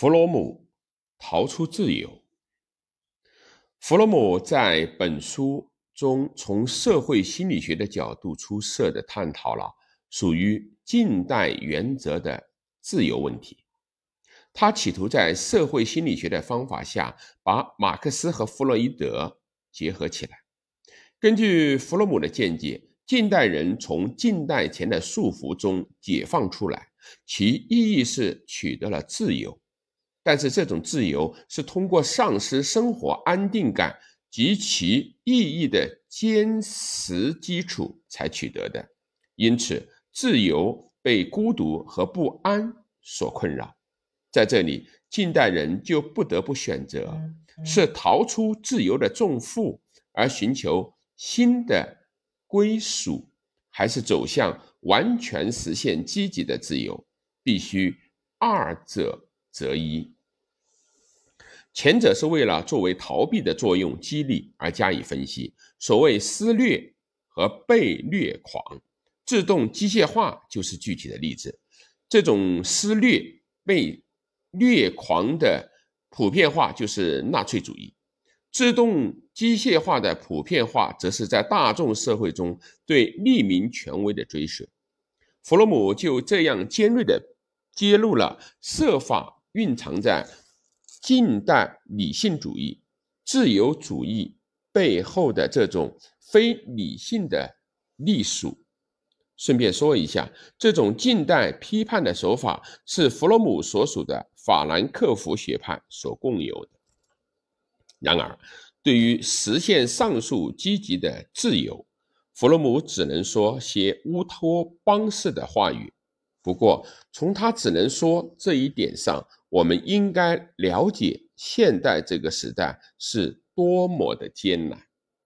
弗洛姆逃出自由。弗洛姆在本书中从社会心理学的角度出色的探讨了属于近代原则的自由问题。他企图在社会心理学的方法下，把马克思和弗洛伊德结合起来。根据弗洛姆的见解，近代人从近代前的束缚中解放出来，其意义是取得了自由。但是这种自由是通过丧失生活安定感及其意义的坚实基础才取得的，因此自由被孤独和不安所困扰。在这里，近代人就不得不选择：是逃出自由的重负而寻求新的归属，还是走向完全实现积极的自由？必须二者择一。前者是为了作为逃避的作用激励而加以分析，所谓施虐和被虐狂，自动机械化就是具体的例子。这种施虐被虐狂的普遍化就是纳粹主义，自动机械化的普遍化则是在大众社会中对匿名权威的追随。弗洛姆就这样尖锐地揭露了设法蕴藏在。近代理性主义、自由主义背后的这种非理性的隶属。顺便说一下，这种近代批判的手法是弗洛姆所属的法兰克福学派所共有的。然而，对于实现上述积极的自由，弗洛姆只能说些乌托邦式的话语。不过，从他只能说这一点上，我们应该了解现代这个时代是多么的艰难。